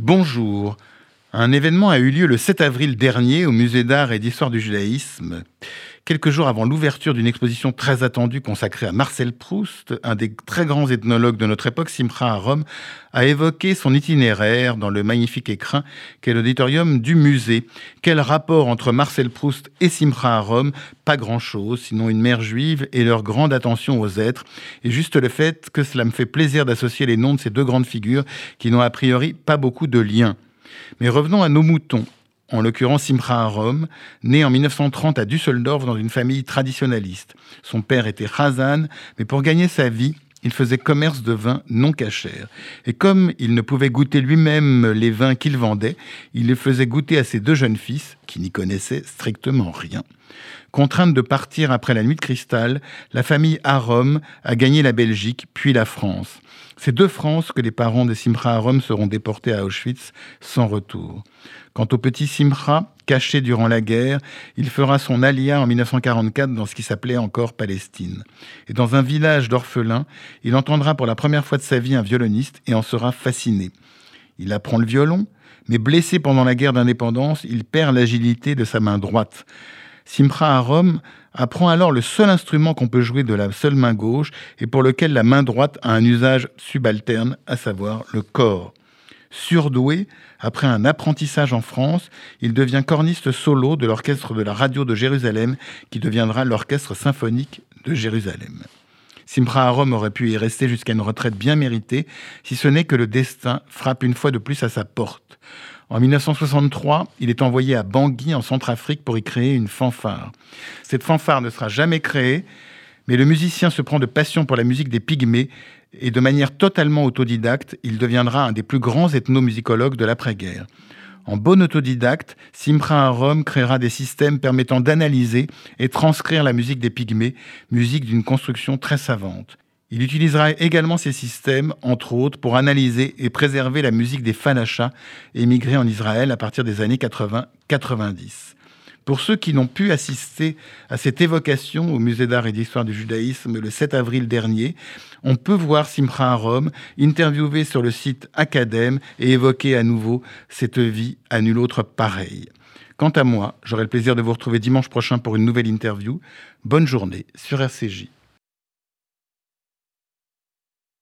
Bonjour. Un événement a eu lieu le 7 avril dernier au musée d'art et d'histoire du judaïsme, quelques jours avant l'ouverture d'une exposition très attendue consacrée à Marcel Proust, un des très grands ethnologues de notre époque, Simcha à Rome, a évoqué son itinéraire dans le magnifique écrin qu'est l'auditorium du musée. Quel rapport entre Marcel Proust et Simcha à Rome? Pas grand-chose, sinon une mère juive et leur grande attention aux êtres, et juste le fait que cela me fait plaisir d'associer les noms de ces deux grandes figures qui n'ont a priori pas beaucoup de liens. Mais revenons à nos moutons. En l'occurrence, Simcha Rome, né en 1930 à Düsseldorf dans une famille traditionnaliste. Son père était Khazan, mais pour gagner sa vie, il faisait commerce de vins non cachers. Et comme il ne pouvait goûter lui-même les vins qu'il vendait, il les faisait goûter à ses deux jeunes fils, qui n'y connaissaient strictement rien. Contrainte de partir après la nuit de cristal, la famille Arom a gagné la Belgique, puis la France. C'est de France que les parents de Simcha Arom seront déportés à Auschwitz sans retour. Quant au petit Simcha, caché durant la guerre, il fera son alia en 1944 dans ce qui s'appelait encore Palestine. Et dans un village d'orphelins, il entendra pour la première fois de sa vie un violoniste et en sera fasciné. Il apprend le violon, mais blessé pendant la guerre d'indépendance, il perd l'agilité de sa main droite. Simcha Rome apprend alors le seul instrument qu'on peut jouer de la seule main gauche et pour lequel la main droite a un usage subalterne, à savoir le corps. Surdoué, après un apprentissage en France, il devient corniste solo de l'orchestre de la radio de Jérusalem, qui deviendra l'orchestre symphonique de Jérusalem. Simcha Rome aurait pu y rester jusqu'à une retraite bien méritée, si ce n'est que le destin frappe une fois de plus à sa porte. En 1963, il est envoyé à Bangui, en Centrafrique, pour y créer une fanfare. Cette fanfare ne sera jamais créée, mais le musicien se prend de passion pour la musique des pygmées et de manière totalement autodidacte, il deviendra un des plus grands ethnomusicologues de l'après-guerre. En bon autodidacte, Simcha Rome créera des systèmes permettant d'analyser et transcrire la musique des pygmées, musique d'une construction très savante. Il utilisera également ces systèmes, entre autres, pour analyser et préserver la musique des Fanachas émigrés en Israël à partir des années 80-90. Pour ceux qui n'ont pu assister à cette évocation au Musée d'art et d'histoire du judaïsme le 7 avril dernier, on peut voir Simcha Rome interviewé sur le site Academ et évoquer à nouveau cette vie à nul autre pareille. Quant à moi, j'aurai le plaisir de vous retrouver dimanche prochain pour une nouvelle interview. Bonne journée sur RCJ.